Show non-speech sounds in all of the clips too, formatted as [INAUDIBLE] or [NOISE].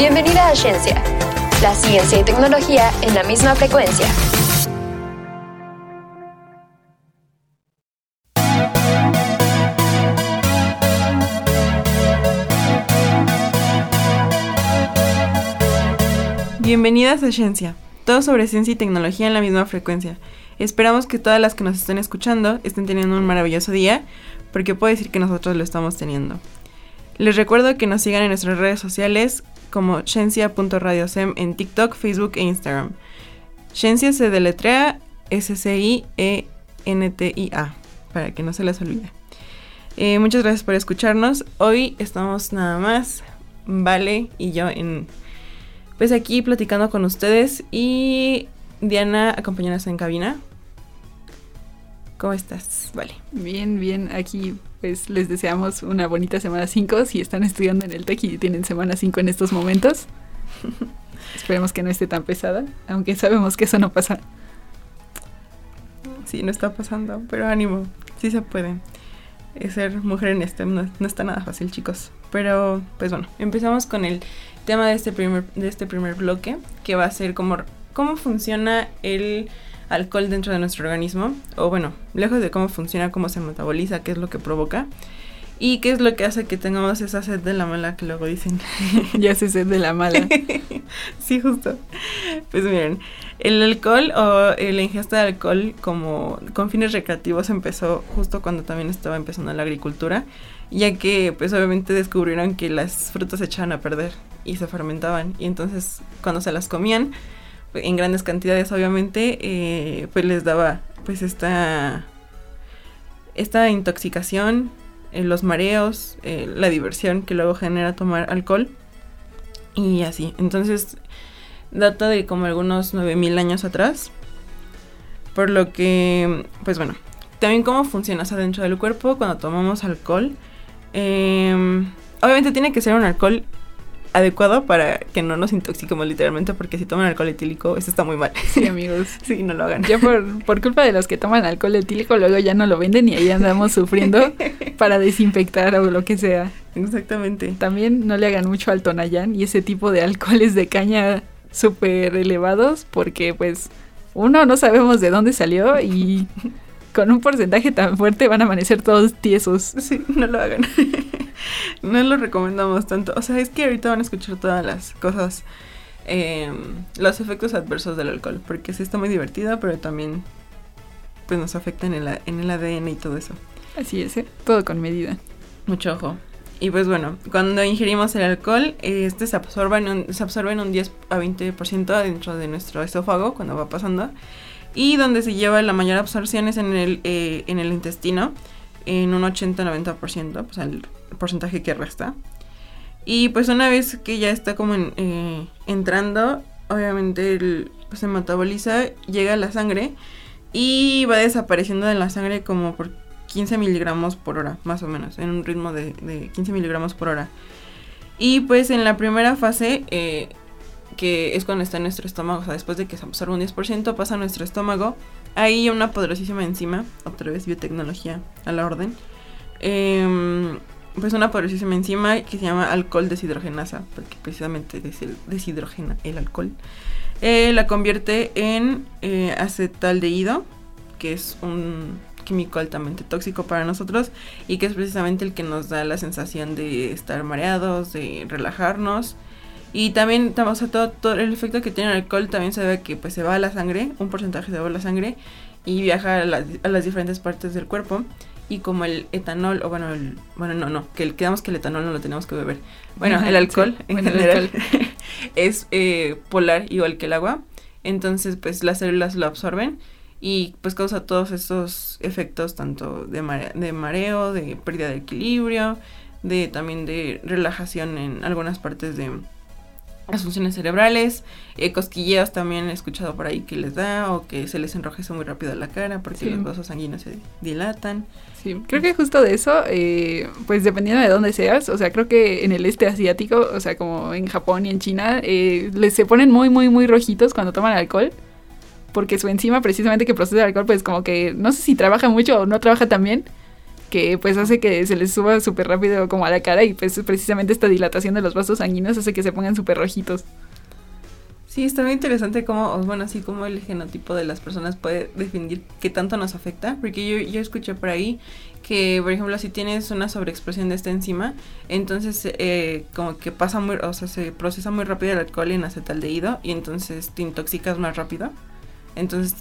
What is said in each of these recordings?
Bienvenida a Ciencia, la ciencia y tecnología en la misma frecuencia. Bienvenidas a Ciencia, todo sobre ciencia y tecnología en la misma frecuencia. Esperamos que todas las que nos estén escuchando estén teniendo un maravilloso día, porque puedo decir que nosotros lo estamos teniendo. Les recuerdo que nos sigan en nuestras redes sociales como ciencia.radiosem en TikTok, Facebook e Instagram. Ciencia se deletrea S-C-I-E-N-T-I-A, para que no se les olvide. Eh, muchas gracias por escucharnos. Hoy estamos nada más, Vale y yo en pues aquí platicando con ustedes y Diana acompañándonos en cabina. ¿Cómo estás? Vale. Bien, bien. Aquí pues les deseamos una bonita semana 5 si están estudiando en el TEC y tienen semana 5 en estos momentos. [LAUGHS] Esperemos que no esté tan pesada, aunque sabemos que eso no pasa. Sí, no está pasando, pero ánimo, sí se puede. Ser mujer en este no, no está nada fácil, chicos. Pero, pues bueno, empezamos con el tema de este primer, de este primer bloque, que va a ser cómo funciona el alcohol dentro de nuestro organismo, o bueno, lejos de cómo funciona, cómo se metaboliza, qué es lo que provoca. ¿Y qué es lo que hace que tengamos esa sed de la mala que luego dicen? [LAUGHS] ya se sed de la mala. [LAUGHS] sí, justo. Pues miren, el alcohol o la ingesta de alcohol como con fines recreativos empezó justo cuando también estaba empezando la agricultura, ya que pues obviamente descubrieron que las frutas se echaban a perder y se fermentaban y entonces cuando se las comían en grandes cantidades obviamente eh, pues les daba pues esta esta intoxicación eh, los mareos eh, la diversión que luego genera tomar alcohol y así. Entonces data de como algunos 9000 años atrás por lo que pues bueno también cómo funciona o dentro del cuerpo cuando tomamos alcohol em, obviamente tiene que ser un alcohol adecuado para que no nos intoxiquemos literalmente, porque si toman alcohol etílico, eso está muy mal. Sí, amigos. [LAUGHS] sí, no lo hagan. Ya por, por culpa de los que toman alcohol etílico, luego ya no lo venden y ahí andamos sufriendo [LAUGHS] para desinfectar o lo que sea. Exactamente. También no le hagan mucho al Tonayán y ese tipo de alcoholes de caña súper elevados, porque pues uno no sabemos de dónde salió y [LAUGHS] con un porcentaje tan fuerte van a amanecer todos tiesos. Sí, no lo hagan. No lo recomendamos tanto. O sea, es que ahorita van a escuchar todas las cosas, em, los efectos adversos del alcohol, porque sí está muy divertido, pero también pues nos afecta en el, en el ADN y todo eso. Así es, ¿eh? todo con medida. Mucho ojo. Y pues bueno, cuando ingerimos el alcohol, este se absorbe en un, se absorbe en un 10 a 20% dentro de nuestro esófago cuando va pasando. Y donde se lleva la mayor absorción es en el, eh, en el intestino, en un 80-90%, pues el porcentaje que resta. Y pues una vez que ya está como eh, entrando, obviamente el, pues, se metaboliza, llega a la sangre y va desapareciendo de la sangre como por 15 miligramos por hora, más o menos, en un ritmo de, de 15 miligramos por hora. Y pues en la primera fase eh, que es cuando está en nuestro estómago, o sea, después de que se absorbe un 10%, pasa a nuestro estómago. Hay una poderosísima enzima, otra vez biotecnología a la orden. Em, pues una poderosísima enzima que se llama alcohol deshidrogenasa, porque precisamente deshidrogena el alcohol. Eh, la convierte en eh, acetaldehído, que es un químico altamente tóxico para nosotros y que es precisamente el que nos da la sensación de estar mareados, de relajarnos y también, o sea, todo, el efecto que tiene el alcohol también se debe que pues se va a la sangre, un porcentaje se va a la sangre y viaja a, las diferentes partes del cuerpo. Y como el etanol, o bueno, el, bueno, no, no, que quedamos que el etanol no lo tenemos que beber. Bueno, el alcohol en general [LAUGHS] es eh, polar igual que el agua. Entonces, pues las células lo absorben y pues causa todos estos efectos tanto de, de mareo, de pérdida de equilibrio, de también de relajación en algunas partes de, las funciones cerebrales, eh, cosquilleos también he escuchado por ahí que les da o que se les enrojece muy rápido la cara porque los vasos sanguíneos se dilatan. Sí, creo que justo de eso, eh, pues dependiendo de dónde seas, o sea, creo que en el este asiático, o sea, como en Japón y en China, eh, les se ponen muy, muy, muy rojitos cuando toman alcohol porque su enzima precisamente que procesa el alcohol, pues como que no sé si trabaja mucho o no trabaja tan bien, que pues hace que se les suba súper rápido como a la cara y pues precisamente esta dilatación de los vasos sanguíneos hace que se pongan súper rojitos. Sí, está muy interesante cómo, bueno, así como el genotipo de las personas puede definir qué tanto nos afecta, porque yo, yo escuché por ahí que, por ejemplo, si tienes una sobreexpresión de esta enzima, entonces eh, como que pasa muy, o sea, se procesa muy rápido el alcohol en acetaldehído y entonces te intoxicas más rápido. Entonces,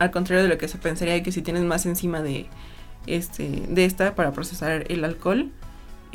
al contrario de lo que se pensaría que si tienes más enzima de, este, de esta para procesar el alcohol,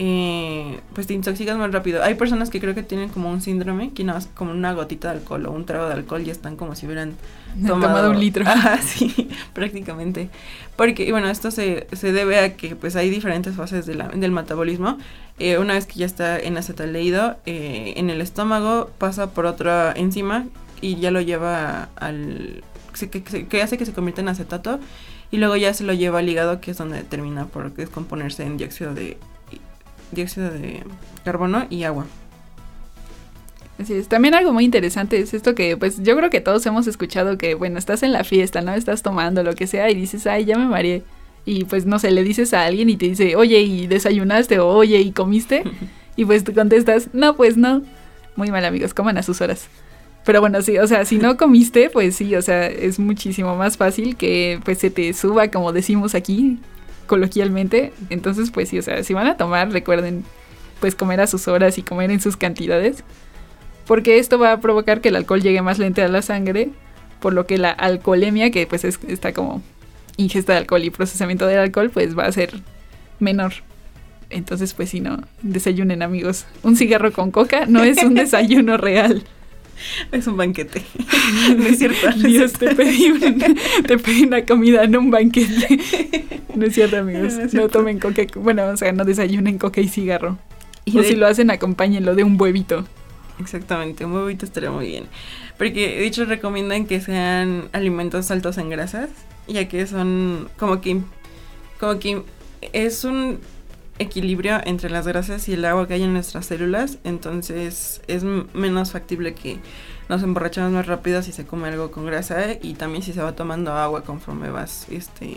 eh, pues te intoxicas más rápido. Hay personas que creo que tienen como un síndrome, que nada más como una gotita de alcohol o un trago de alcohol ya están como si hubieran [LAUGHS] tomado, un litro. [LAUGHS] Ah, sí, prácticamente. Porque, bueno, esto se, se debe a que pues hay diferentes fases de la, del metabolismo. Eh, una vez que ya está en acetaldehído, eh, en el estómago pasa por otra enzima y ya lo lleva al... Que, que hace que se convierta en acetato y luego ya se lo lleva al hígado que es donde termina por descomponerse en dióxido de dióxido de carbono y agua. Así es. También algo muy interesante es esto que, pues, yo creo que todos hemos escuchado que, bueno, estás en la fiesta, ¿no? Estás tomando lo que sea y dices, ay, ya me mareé. Y pues, no sé, le dices a alguien y te dice, oye, ¿y desayunaste? O oye, ¿y comiste? [LAUGHS] y pues tú contestas, no, pues no. Muy mal, amigos, coman a sus horas. Pero bueno, sí, o sea, si no comiste, pues sí, o sea, es muchísimo más fácil que pues se te suba, como decimos aquí, coloquialmente. Entonces, pues sí, o sea, si van a tomar, recuerden pues comer a sus horas y comer en sus cantidades. Porque esto va a provocar que el alcohol llegue más lento a la sangre, por lo que la alcoholemia, que pues es, está como ingesta de alcohol y procesamiento del alcohol, pues va a ser menor. Entonces, pues si no, desayunen amigos. Un cigarro con coca no es un [LAUGHS] desayuno real. [LAUGHS] Es un banquete. [LAUGHS] No es cierto. Dios, te pedí, [LAUGHS] te pedí una comida, no un banquete. No es cierto, amigos. No, tomen coca. Bueno, o sea, no desayunen coca y cigarro. Y o si lo hacen, acompáñenlo de un huevito. Exactamente, un huevito estaría muy bien. Porque de hecho recomiendan que sean alimentos altos en grasas, ya que son como que como que es un equilibrio entre las grasas y el agua que hay en nuestras células, entonces es menos factible que nos emborrachemos más rápido si se come algo con grasa y también si se va tomando agua conforme vas este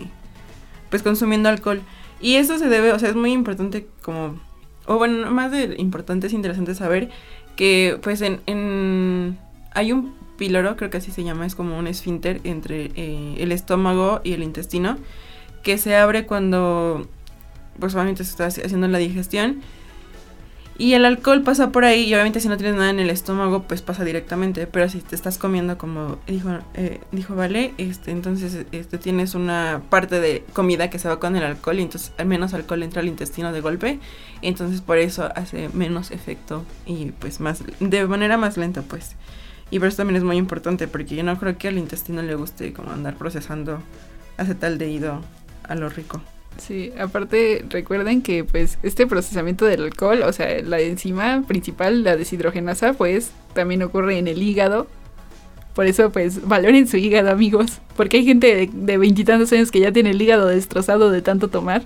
pues consumiendo alcohol. Y eso se debe, o sea, es muy importante como o bueno, más de importante es interesante saber que pues en, en hay un píloro, creo que así se llama, es como un esfínter entre eh, el estómago y el intestino que se abre cuando pues obviamente se está haciendo la digestión. Y el alcohol pasa por ahí y obviamente si no tienes nada en el estómago pues pasa directamente, pero si te estás comiendo como dijo, eh, dijo Vale, este, entonces este, tienes una parte de comida que se va con el alcohol y entonces al menos alcohol entra al intestino de golpe, entonces por eso hace menos efecto y pues más, de manera más lenta pues. Y por eso también es muy importante porque yo no creo que al intestino le guste como andar procesando acetaldehído a lo rico. Sí, aparte recuerden que pues este procesamiento del alcohol, o sea, la enzima principal, la deshidrogenasa, pues también ocurre en el hígado. Por eso pues valoren su hígado amigos, porque hay gente de veintitantos años que ya tiene el hígado destrozado de tanto tomar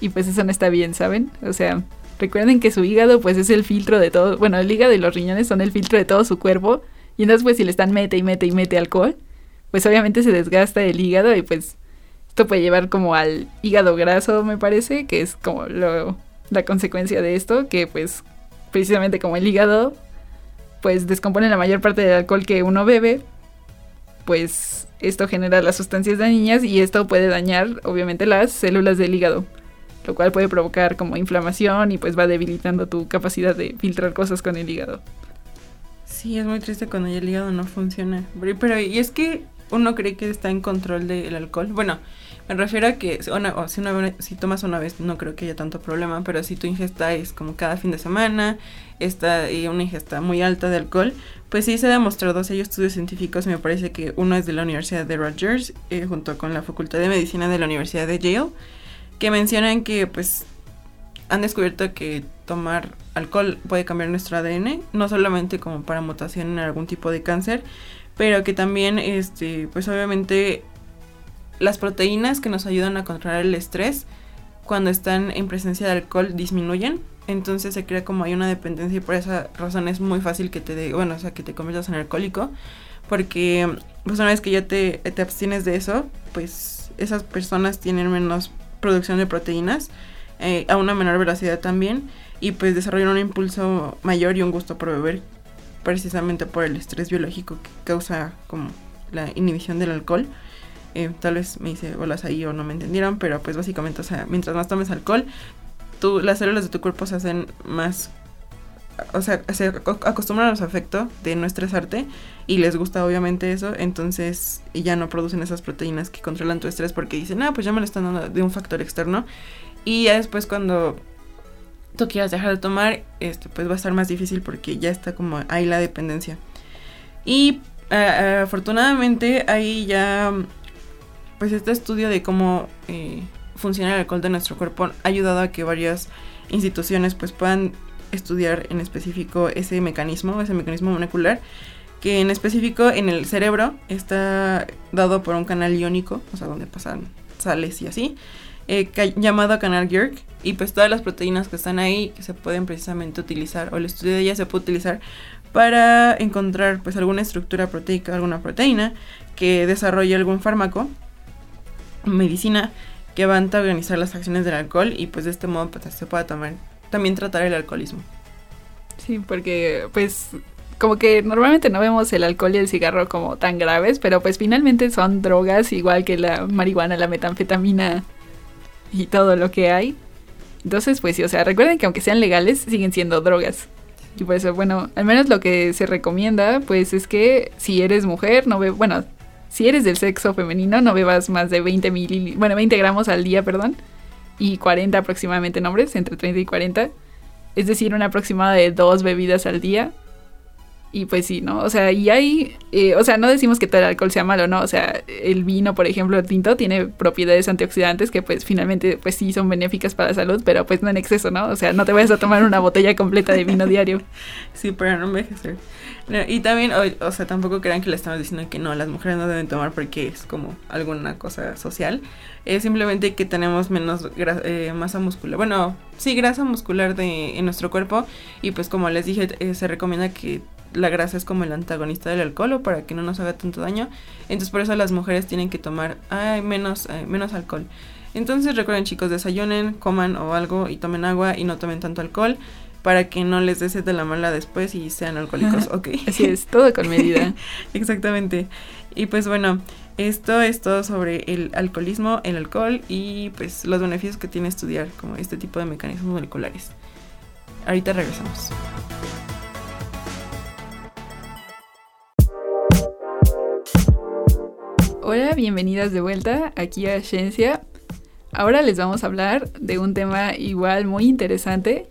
y pues eso no está bien, ¿saben? O sea, recuerden que su hígado pues es el filtro de todo, bueno, el hígado y los riñones son el filtro de todo su cuerpo y entonces pues si le están mete y mete y mete alcohol, pues obviamente se desgasta el hígado y pues esto puede llevar como al hígado graso, me parece, que es como lo, la consecuencia de esto, que pues precisamente como el hígado pues descompone la mayor parte del alcohol que uno bebe, pues esto genera las sustancias dañinas y esto puede dañar obviamente las células del hígado, lo cual puede provocar como inflamación y pues va debilitando tu capacidad de filtrar cosas con el hígado. Sí, es muy triste cuando el hígado no funciona. Pero, y es que uno cree que está en control del alcohol. Bueno, me refiero a que si, tomas una vez no creo que haya tanto problema, pero si tu ingesta es como cada fin de semana, está y una ingesta muy alta de alcohol, pues sí se ha demostrado, hay estudios científicos, me parece que uno es de la Universidad de Rutgers, eh, junto con la Facultad de Medicina de la Universidad de Yale, que mencionan que pues han descubierto que tomar alcohol puede cambiar nuestro ADN, no solamente como para mutación en algún tipo de cáncer, pero que también, este, pues obviamente las proteínas que nos ayudan a controlar el estrés cuando están en presencia de alcohol disminuyen. Entonces se crea como hay una dependencia y por esa razón es muy fácil que te, de, bueno, o sea, que te conviertas en alcohólico. Porque pues una vez que ya te, te abstienes de eso, pues esas personas tienen menos producción de proteínas eh, a una menor velocidad también y pues desarrollan un impulso mayor y un gusto por beber precisamente por el estrés biológico que causa como la inhibición del alcohol. Eh, tal vez me hice bolas ahí o no me entendieron, pero pues básicamente, o sea, mientras más tomes alcohol, tú, las células de tu cuerpo se hacen más, o sea, se acostumbran a los afectos de no estresarte y les gusta obviamente eso, entonces ya no producen esas proteínas que controlan tu estrés porque dicen, ah, pues ya me lo están dando de un factor externo y ya después cuando tú quieras dejar de tomar, este, pues va a estar más difícil porque ya está como ahí la dependencia. Y uh, afortunadamente ahí ya, pues este estudio de cómo eh, funciona el alcohol de nuestro cuerpo ha ayudado a que varias instituciones pues puedan estudiar en específico ese mecanismo, ese mecanismo molecular, que en específico en el cerebro está dado por un canal iónico, o sea, donde pasan sales y así, eh, llamado canal Girk y pues todas las proteínas que están ahí que se pueden precisamente utilizar o el estudio de ellas se puede utilizar para encontrar pues alguna estructura proteica, alguna proteína que desarrolle algún fármaco, medicina que va a antagonizar las acciones del alcohol y pues de este modo pues, se pueda tomar, también tratar el alcoholismo. Sí, porque pues como que normalmente no vemos el alcohol y el cigarro como tan graves, pero pues finalmente son drogas igual que la marihuana, la metanfetamina y todo lo que hay. Entonces, pues sí, o sea, recuerden que aunque sean legales, siguen siendo drogas. Y por eso, bueno, al menos lo que se recomienda, pues es que si eres mujer, no ve, bueno, si eres del sexo femenino, no bebas más de 20 mil, bueno, 20 gramos al día, perdón, y 40 aproximadamente en hombres, entre 30 y 40. Es decir, una aproximada de dos bebidas al día. Y pues sí, ¿no? O sea, y hay, eh, o sea, no decimos que todo el alcohol sea malo, ¿no? O sea, el vino, por ejemplo, el tinto, tiene propiedades antioxidantes que pues finalmente pues sí son benéficas para la salud, pero pues no en exceso, ¿no? O sea, no te vayas a tomar una botella completa de vino diario. [LAUGHS] Sí, para no envejecer. Y también, o, sea, tampoco crean que le estamos diciendo que no, las mujeres no deben tomar porque es como alguna cosa social. Es simplemente que tenemos menos eh, masa muscular. Bueno, sí, grasa muscular de, en nuestro cuerpo. Y pues como les dije, eh, se recomienda que la grasa es como el antagonista del alcohol o para que no nos haga tanto daño. Entonces por eso las mujeres tienen que tomar menos, menos alcohol. Entonces recuerden chicos, desayunen, coman o algo y tomen agua y no tomen tanto alcohol para que no les dé de la mala después y sean alcohólicos, ok. [LAUGHS] Así es, todo con medida. [LAUGHS] Exactamente. Y pues bueno, esto es todo sobre el alcoholismo, el alcohol y pues los beneficios que tiene estudiar como este tipo de mecanismos moleculares. Ahorita regresamos. Hola, bienvenidas de vuelta aquí a Ciencia. Ahora les vamos a hablar de un tema igual muy interesante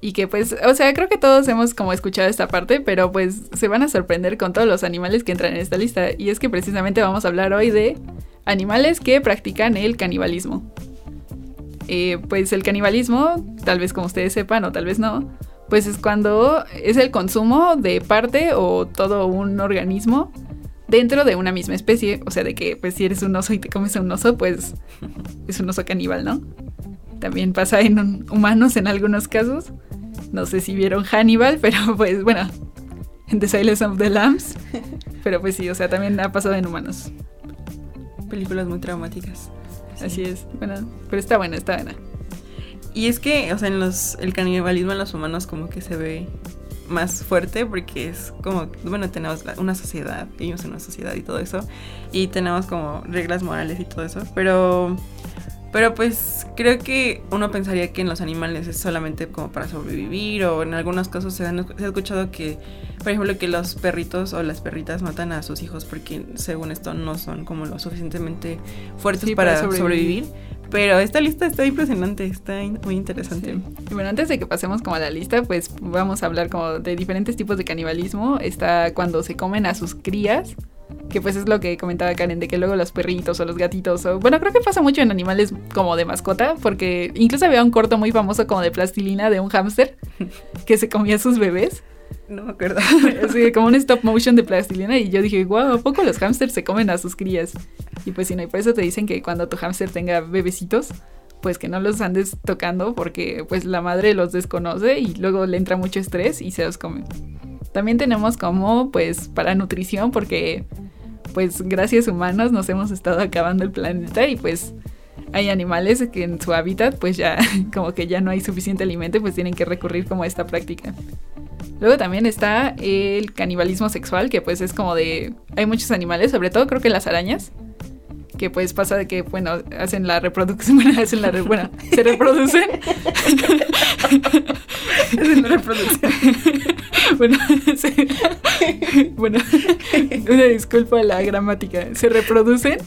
y que pues, o sea, creo que todos hemos como escuchado esta parte, pero pues se van a sorprender con todos los animales que entran en esta lista. Y es que precisamente vamos a hablar hoy de animales que practican el canibalismo. Eh, pues el canibalismo, tal vez como ustedes sepan o tal vez no, pues es cuando es el consumo de parte o todo un organismo dentro de una misma especie. O sea, de que pues si eres un oso y te comes a un oso, pues es un oso caníbal, ¿no? También pasa en humanos en algunos casos. No sé si vieron Hannibal, [LAUGHS] pero pues bueno, en The Silence of the Lambs. Pero pues sí, o sea, también ha pasado en humanos. Películas muy traumáticas. Así es, bueno, pero está buena, está buena. Y es que, o sea, en los, el canibalismo en los humanos como que se ve más fuerte porque es como, bueno, tenemos una sociedad, vivimos en una sociedad y todo eso, y tenemos como reglas morales y todo eso, pero, pero pues creo que uno pensaría que en los animales es solamente como para sobrevivir o en algunos casos se, han, se ha escuchado que, por ejemplo, que los perritos o las perritas matan a sus hijos porque según esto no son como lo suficientemente fuertes para, sobrevivir pero esta lista está impresionante, está muy interesante. Y bueno, antes de que pasemos como a la lista, pues vamos a hablar como de diferentes tipos de canibalismo. Está cuando se comen a sus crías, que pues es lo que comentaba Karen, de que luego los perritos o los gatitos, o bueno, creo que pasa mucho en animales como de mascota, porque incluso había un corto muy famoso como de plastilina de un hámster [LAUGHS] que se comía a sus bebés. No me acuerdo. [LAUGHS] Así como un stop motion de plastilina. Y yo dije, wow, ¿a poco los hamsters se comen a sus crías? Y pues sí, no, y por eso te dicen que cuando tu hámster tenga bebecitos, pues que no los andes tocando porque pues la madre los desconoce y luego le entra mucho estrés y se los come. También tenemos como pues para nutrición porque pues gracias humanos nos hemos estado acabando el planeta y pues hay animales que en su hábitat pues ya [LAUGHS] como que ya no hay suficiente alimento pues tienen que recurrir como a esta práctica. Luego también está el canibalismo sexual, que pues es como de... Hay muchos animales, sobre todo creo que las arañas, que pues pasa de que, bueno, hacen la reproducción, [LAUGHS] bueno, hacen la... bueno, se reproducen. [LAUGHS] hacen la reproducción. [LAUGHS] bueno, bueno, una disculpa la gramática. Se reproducen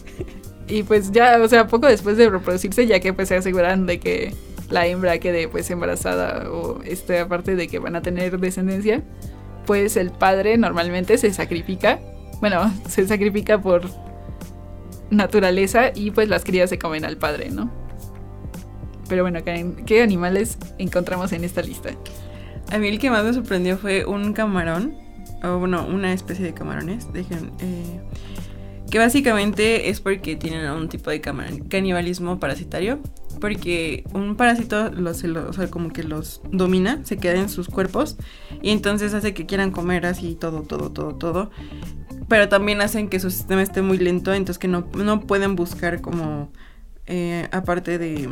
y pues ya, o sea, poco después de reproducirse, ya que pues se aseguran de que la hembra quede pues embarazada o este, aparte de que van a tener descendencia, pues el padre normalmente se sacrifica, bueno, se sacrifica por naturaleza y pues las crías se comen al padre, ¿no? Pero bueno, ¿qué animales encontramos en esta lista? A mí el que más me sorprendió fue un camarón, o bueno, una especie de camarones, dejen, eh, que básicamente es porque tienen un tipo de canibalismo parasitario. Porque un parásito los, sea, como que los domina, se queda en sus cuerpos y entonces hace que quieran comer así todo, todo, todo, todo. Pero también hacen que su sistema esté muy lento, entonces que no, no pueden buscar como, eh, aparte de,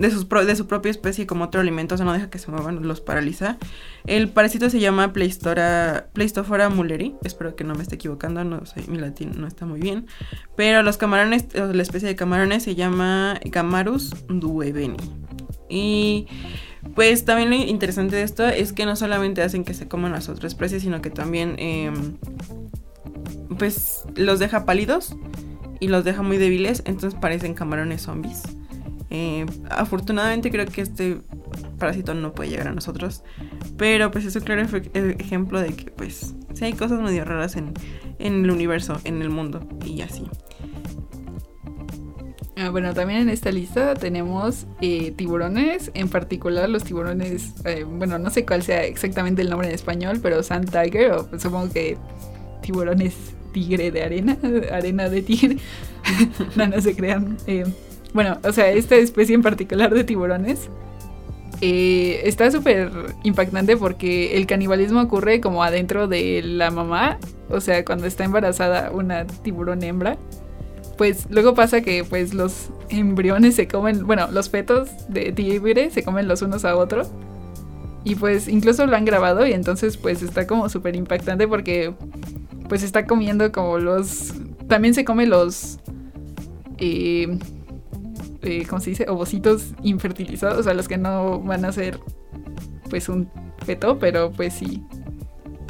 de, sus de su propia especie como otro alimento, o sea, no deja que se muevan, los paraliza. El parásito se llama Pleistora, Pleistofora mulleri, espero que no me esté equivocando, no sé, mi latín no está muy bien, pero los camarones, la especie de camarones se llama Gamarus dueveni. Y pues también lo interesante de esto es que no solamente hacen que se coman las otras especies, sino que también em, pues los deja pálidos y los deja muy débiles, entonces parecen camarones zombies. Eh, afortunadamente creo que este parásito no puede llegar a nosotros. Pero pues es un claro ejemplo de que pues sí hay cosas medio raras en, el universo, en el mundo y así. Ah, bueno, también en esta lista tenemos eh, tiburones, en particular los tiburones, eh, bueno, no sé cuál sea exactamente el nombre en español, pero Sand Tiger, o pues, supongo que tiburones tigre de arena, [LAUGHS] arena de tigre, [LAUGHS] no, no se crean. Bueno, o sea, esta especie en particular de tiburones eh, está súper impactante porque el canibalismo ocurre como adentro de la mamá, o sea, cuando está embarazada una tiburón hembra. Pues luego pasa que pues los embriones se comen, bueno, los fetos de tigre se comen los unos a otros. Y pues incluso lo han grabado y entonces pues está como súper impactante porque pues está comiendo como los... También se come los... Eh, eh, ¿cómo se dice? Ovocitos infertilizados, o sea, los que no van a ser pues un feto, pero pues sí.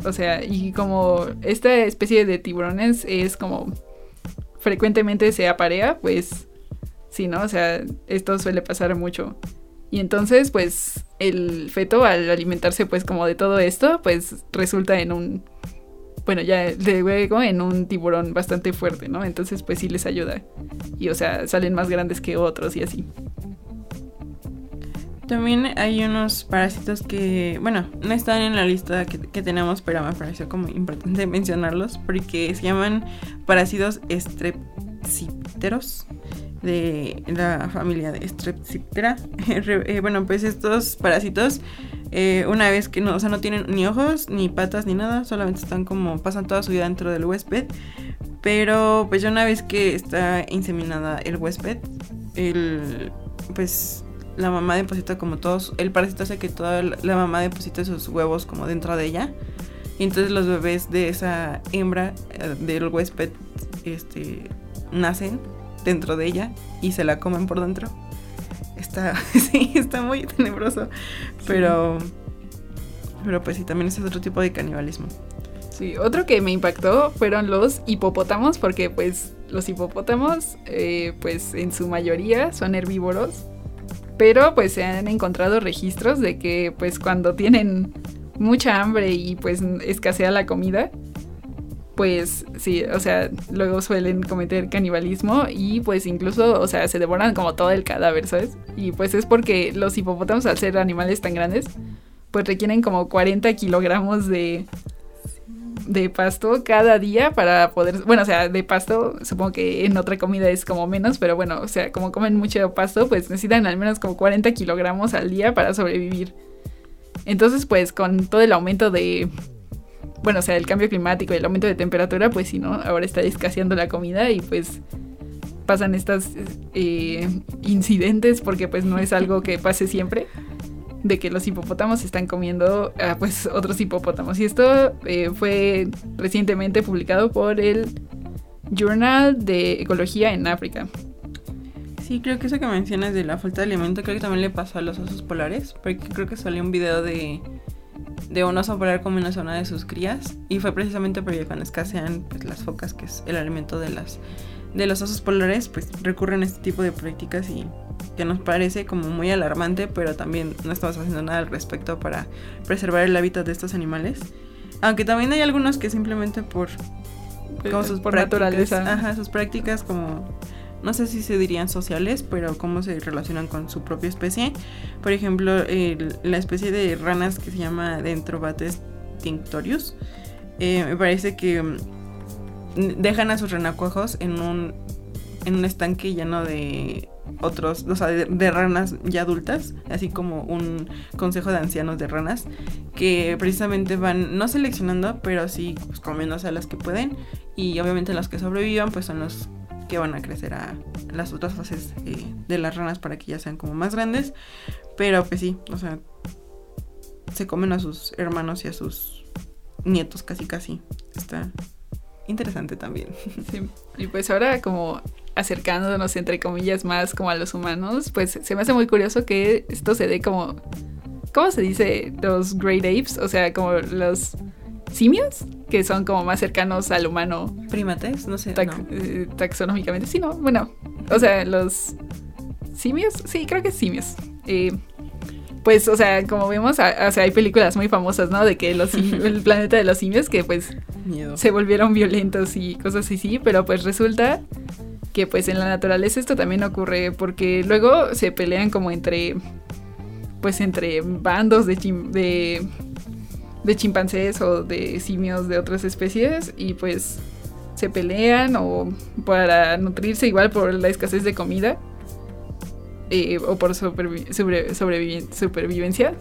O sea, y como esta especie de tiburones es como frecuentemente se aparea, pues sí, ¿no? O sea, esto suele pasar mucho. Y entonces, pues, el feto al alimentarse pues como de todo esto, pues resulta en un bueno, ya luego en un tiburón bastante fuerte, ¿no? Entonces pues sí les ayuda. Y o sea, salen más grandes que otros y así. También hay unos parásitos que, bueno, no están en la lista que, tenemos, pero me pareció como importante [LAUGHS] mencionarlos porque se llaman parásitos estrepsipteros de la familia de Strepsiptera. [LAUGHS] Eh, bueno, pues estos parásitos, eh, una vez que no, o sea, no tienen ni ojos, ni patas, ni nada, solamente están como, pasan toda su vida dentro del huésped. Pero pues ya una vez que está inseminada el huésped, el, pues la mamá deposita como todos, el parásito hace que toda la mamá deposite sus huevos como dentro de ella. Y entonces los bebés de esa hembra eh, del huésped este, nacen dentro de ella y se la comen por dentro. Está, [LAUGHS] sí, está muy tenebroso. Pero, pero pues sí, también es otro tipo de canibalismo. Sí, otro que me impactó fueron los hipopótamos, porque pues los hipopótamos, eh, pues en su mayoría son herbívoros, pero pues se han encontrado registros de que pues cuando tienen mucha hambre y pues escasea la comida, pues sí, o sea, luego suelen cometer canibalismo y pues incluso, o sea, se devoran como todo el cadáver, ¿sabes? Y pues es porque los hipopótamos, al ser animales tan grandes, pues requieren como 40 kilogramos de, de pasto cada día para poder, bueno, o sea, de pasto, supongo que en otra comida es como menos, pero bueno, o sea, como comen mucho pasto, pues necesitan al menos como 40 kilogramos al día para sobrevivir. Entonces, pues con todo el aumento de bueno, o sea, el cambio climático y el aumento de temperatura, pues sí, ¿no? Ahora está escaseando la comida y pues pasan estos eh, incidentes, porque pues no es algo que pase siempre, de que los hipopótamos están comiendo a pues otros hipopótamos. Y esto eh, fue recientemente publicado por el Journal de Ecología en África. Sí, creo que eso que mencionas de la falta de alimento, creo que también le pasó a los osos polares, porque creo que salió un video de, de un oso polar comiendo una de sus crías, y fue precisamente porque cuando escasean pues, las focas, que es el alimento de las de los osos polares, pues recurren a este tipo de prácticas y que nos parece como muy alarmante, pero también no estamos haciendo nada al respecto para preservar el hábitat de estos animales. Aunque también hay algunos que simplemente por como sus por naturaleza. Ajá, sus prácticas como no sé si se dirían sociales, pero cómo se relacionan con su propia especie. Por ejemplo, la especie de ranas que se llama Dentrobates tinctorius, eh, me parece que mm, dejan a sus renacuajos en un, en un estanque lleno de otros, o sea, de, ranas ya adultas, así como un consejo de ancianos de ranas, que precisamente van no seleccionando, pero sí pues, comiéndose a las que pueden, y obviamente las que sobrevivan, pues son los que van a crecer a las otras fases eh, de las ranas para que ya sean como más grandes, pero pues sí, o sea, se comen a sus hermanos y a sus nietos casi casi. Está interesante también. [LAUGHS] Sí. Y pues ahora como acercándonos entre comillas más como a los humanos, pues se me hace muy curioso que esto se dé como ¿cómo se dice? Los great apes, o sea, como los simios que son como más cercanos al humano. Primates, no sé. Eh, taxonómicamente, sí, no, bueno, o sea, los simios, sí, creo que simios. Eh, pues, o sea, como vemos, o sea, hay películas muy famosas, ¿no? De que los [LAUGHS] el planeta de los simios que pues se volvieron violentos y cosas así, pero pues resulta que pues en la naturaleza esto también ocurre porque luego se pelean como entre pues entre bandos de, de de chimpancés o de simios de otras especies y pues se pelean o para nutrirse igual por la escasez de comida eh, o por supervivencia.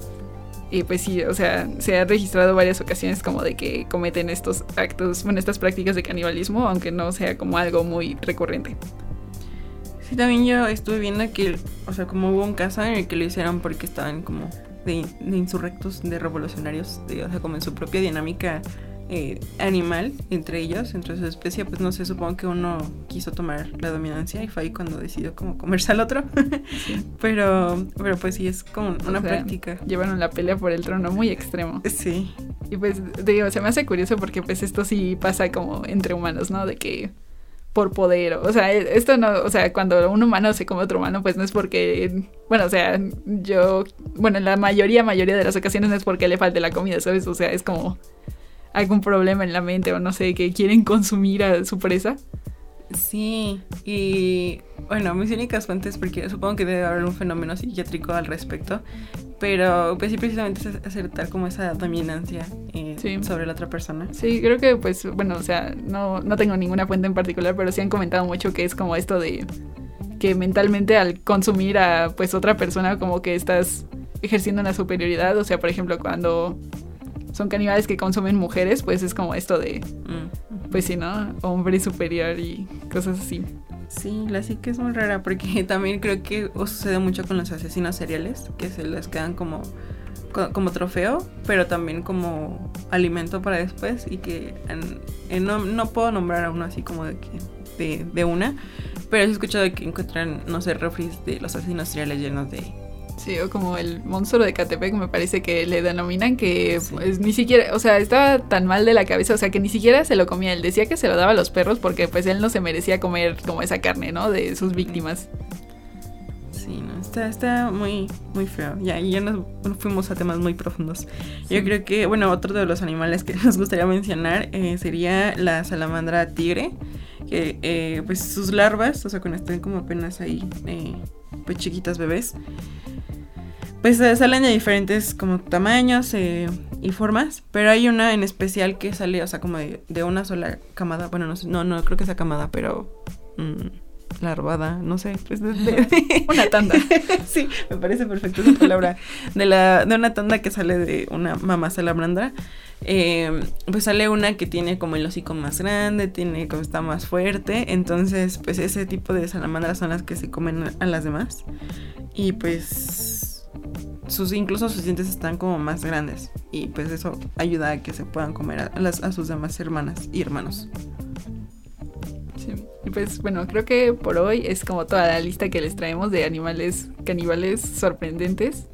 Y pues sí, o sea, se ha registrado varias ocasiones como de que cometen estos actos, bueno, estas prácticas de canibalismo, aunque no sea como algo muy recurrente. Sí, también yo estuve viendo que, o sea, como hubo un caso en el que lo hicieron porque estaban como de, insurrectos, de revolucionarios, de, o sea, como en su propia dinámica eh, animal entre ellos, entre su especie, pues no sé, supongo que uno quiso tomar la dominancia y fue ahí cuando decidió como comerse al otro. [LAUGHS] pero, pero pues sí, es como una práctica. Llevaron la pelea por el trono muy extremo. Sí. Y pues, digo, se me hace curioso porque pues esto sí pasa como entre humanos, ¿no? De que por poder. O sea, esto no, o sea, cuando un humano se come otro humano, pues no es porque, bueno, o sea, yo, bueno, en la mayoría, mayoría de las ocasiones no es porque le falte la comida, ¿sabes? O sea, es como algún problema en la mente o no sé, que quieren consumir a su presa. Sí, y bueno, mis únicas fuentes, porque supongo que debe haber un fenómeno psiquiátrico al respecto, pero pues sí, precisamente es acertar como esa dominancia eh, sobre la otra persona. Sí, creo que pues, bueno, o sea, no, no tengo ninguna fuente en particular, pero sí han comentado mucho que es como esto de que mentalmente al consumir a pues otra persona como que estás ejerciendo una superioridad, o sea, por ejemplo, cuando son caníbales que consumen mujeres, pues es como esto de, mm. pues sí, ¿no? Hombre superior y cosas así. Sí, la psique es muy rara porque [LAUGHS] también creo que sucede mucho con los asesinos seriales, que se les quedan como, como trofeo, pero también como alimento para después y que no, no, puedo nombrar a uno así como de, de, de una, pero he escuchado que encuentran, no sé, refris de los asesinos seriales llenos de Sí, o como el monstruo de Catepec me parece que le denominan que pues ni siquiera, o sea, estaba tan mal de la cabeza, o sea, que ni siquiera se lo comía. Él decía que se lo daba a los perros porque pues él no se merecía comer como esa carne, ¿no? De sus víctimas. Sí, no, está, está muy, muy feo. Ya, y ya nos fuimos a temas muy profundos. Yo creo que, bueno, otro de los animales que [LAUGHS] nos gustaría mencionar eh, sería la salamandra tigre. Que eh, pues sus larvas, o sea, cuando están como apenas ahí, eh, pues chiquitas bebés, pues salen de diferentes como tamaños eh, y formas, pero hay una en especial que sale, o sea, como de, una sola camada, bueno, no, no, no creo que sea camada, pero mm, larvada, no sé, pues de, una tanda. [LAUGHS] sí, me parece perfecta esa palabra. De la, de una tanda que sale de una mamá salamandra. Eh, pues sale una que tiene como el hocico más grande, tiene como está más fuerte. Entonces, pues ese tipo de salamandras son las que se comen a las demás. Y pues sus incluso sus dientes están como más grandes. Y pues eso ayuda a que se puedan comer a, las, a sus demás hermanas y hermanos. Pues bueno, creo que por hoy es como toda la lista que les traemos de animales caníbales sorprendentes.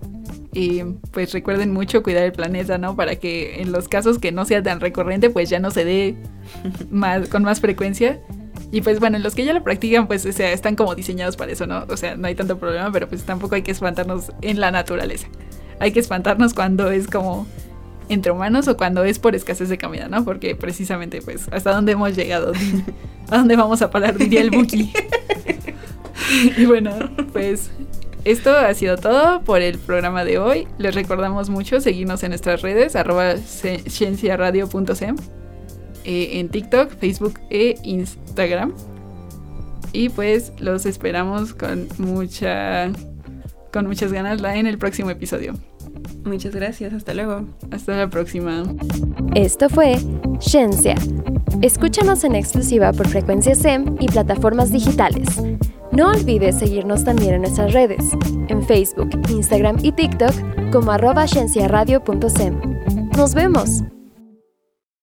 Y pues recuerden mucho cuidar el planeta, ¿no? Para que en los casos que no sea tan recurrente, pues ya no se dé [LAUGHS] más, con más frecuencia. Y pues bueno, en los que ya lo practican, pues o sea, están como diseñados para eso, ¿no? O sea, no hay tanto problema, pero pues tampoco hay que espantarnos en la naturaleza. Hay que espantarnos cuando es como entre humanos o cuando es por escasez de comida, ¿no? Porque precisamente, pues, hasta dónde hemos llegado, a dónde vamos a parar, diría el Buki. [LAUGHS] y bueno, pues esto ha sido todo por el programa de hoy. Les recordamos mucho seguirnos en nuestras redes, arroba cienciaradio.sem, eh, en TikTok, Facebook e Instagram. Y pues los esperamos con con muchas ganas en el próximo episodio. Muchas gracias, hasta luego. Hasta la próxima. Esto fue Ciencia. Escúchanos en exclusiva por Frecuencia SEM y plataformas digitales. No olvides seguirnos también en nuestras redes, en Facebook, Instagram y TikTok como arroba Nos vemos.